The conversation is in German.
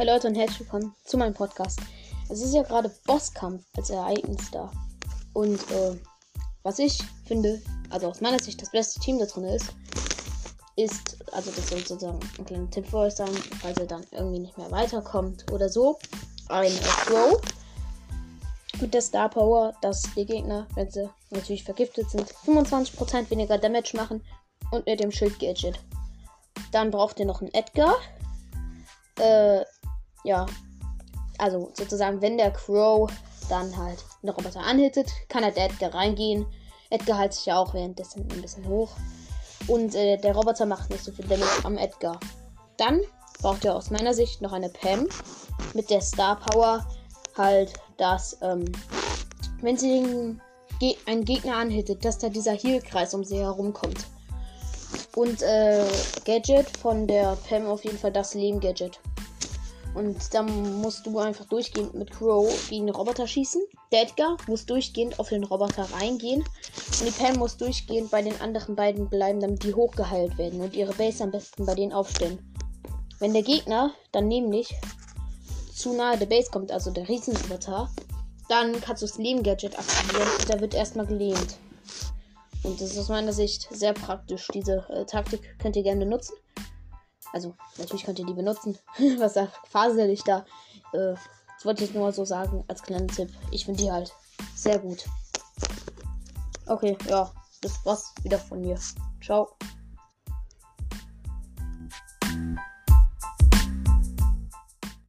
Hey Leute und herzlich willkommen zu meinem Podcast. Es ist ja gerade Bosskampf als Ereignis da. Und äh, was ich finde, also aus meiner Sicht das beste Team da drin ist, ist, also das soll sozusagen ein kleiner Tipp für euch sein, falls ihr dann irgendwie nicht mehr weiterkommt oder so, ein Throw mit der Star Power, dass die Gegner, wenn sie natürlich vergiftet sind, 25% weniger Damage machen und mit dem Schild Gadget. Dann braucht ihr noch einen Edgar. Äh, ja, also sozusagen, wenn der Crow dann halt einen Roboter anhittet, kann halt der Edgar reingehen. Edgar hält sich ja auch währenddessen ein bisschen hoch. Und äh, der Roboter macht nicht so viel Damage am Edgar. Dann braucht ihr aus meiner Sicht noch eine Pam mit der Star Power. Halt, dass, ähm, wenn sie Ge einen Gegner anhittet, dass da dieser Heal-Kreis um sie herum kommt. Und äh, Gadget von der Pam auf jeden Fall das Leben-Gadget. Und dann musst du einfach durchgehend mit Crow gegen den Roboter schießen. Der Edgar muss durchgehend auf den Roboter reingehen. Und die Pam muss durchgehend bei den anderen beiden bleiben, damit die hochgeheilt werden und ihre Base am besten bei denen aufstellen. Wenn der Gegner dann nämlich zu nahe der Base kommt, also der Riesenroboter, dann kannst du das Leben-Gadget aktivieren und der wird erstmal gelähmt. Und das ist aus meiner Sicht sehr praktisch. Diese äh, Taktik könnt ihr gerne nutzen. Also, natürlich könnt ihr die benutzen. Was da fasel ich da? Äh, das wollte ich nur so sagen als kleinen Tipp. Ich finde die halt sehr gut. Okay, ja, das war's wieder von mir. Ciao.